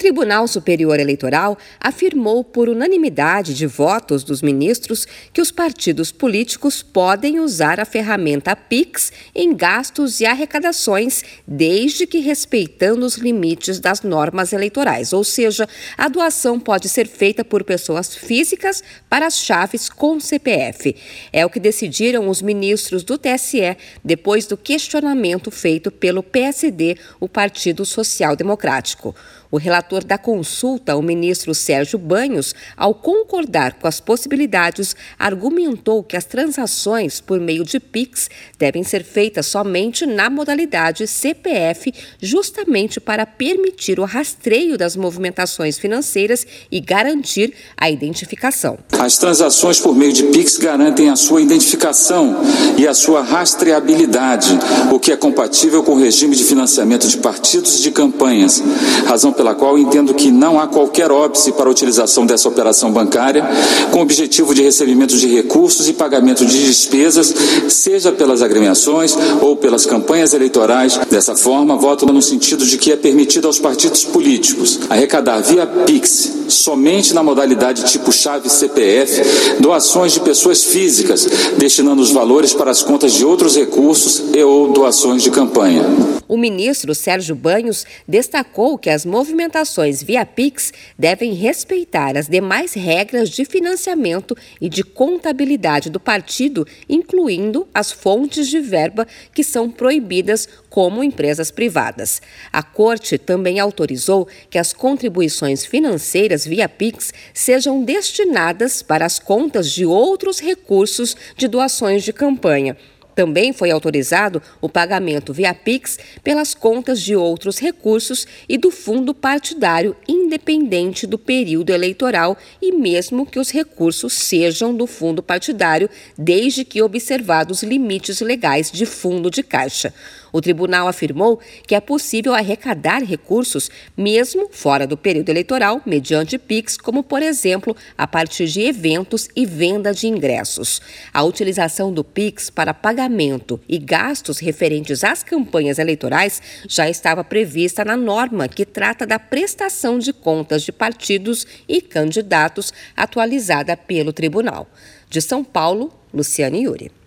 Tribunal Superior Eleitoral afirmou por unanimidade de votos dos ministros que os partidos políticos podem usar a ferramenta PIX em gastos e arrecadações, desde que respeitando os limites das normas eleitorais, ou seja, a doação pode ser feita por pessoas físicas para as chaves com CPF. É o que decidiram os ministros do TSE depois do questionamento feito pelo PSD, o Partido Social Democrático. O relator da consulta, o ministro Sérgio Banhos, ao concordar com as possibilidades, argumentou que as transações por meio de PIX devem ser feitas somente na modalidade CPF, justamente para permitir o rastreio das movimentações financeiras e garantir a identificação. As transações por meio de PIX garantem a sua identificação e a sua rastreabilidade, o que é compatível com o regime de financiamento de partidos e de campanhas, razão pela qual entendo que não há qualquer óbice para a utilização dessa operação bancária com objetivo de recebimento de recursos e pagamento de despesas, seja pelas agremiações ou pelas campanhas eleitorais. Dessa forma, voto no sentido de que é permitido aos partidos políticos arrecadar via PIX, somente na modalidade tipo chave CPF, doações de pessoas físicas, destinando os valores para as contas de outros recursos e ou doações de campanha. O ministro Sérgio Banhos destacou que as movimentações via Pix devem respeitar as demais regras de financiamento e de contabilidade do partido, incluindo as fontes de verba que são proibidas como empresas privadas. A Corte também autorizou que as contribuições financeiras via Pix sejam destinadas para as contas de outros recursos de doações de campanha. Também foi autorizado o pagamento via Pix pelas contas de outros recursos e do fundo partidário, independente do período eleitoral e mesmo que os recursos sejam do fundo partidário, desde que observados limites legais de fundo de caixa. O tribunal afirmou que é possível arrecadar recursos mesmo fora do período eleitoral, mediante PIX, como, por exemplo, a partir de eventos e venda de ingressos. A utilização do PIX para pagamento e gastos referentes às campanhas eleitorais já estava prevista na norma que trata da prestação de contas de partidos e candidatos, atualizada pelo tribunal. De São Paulo, Luciane Yuri.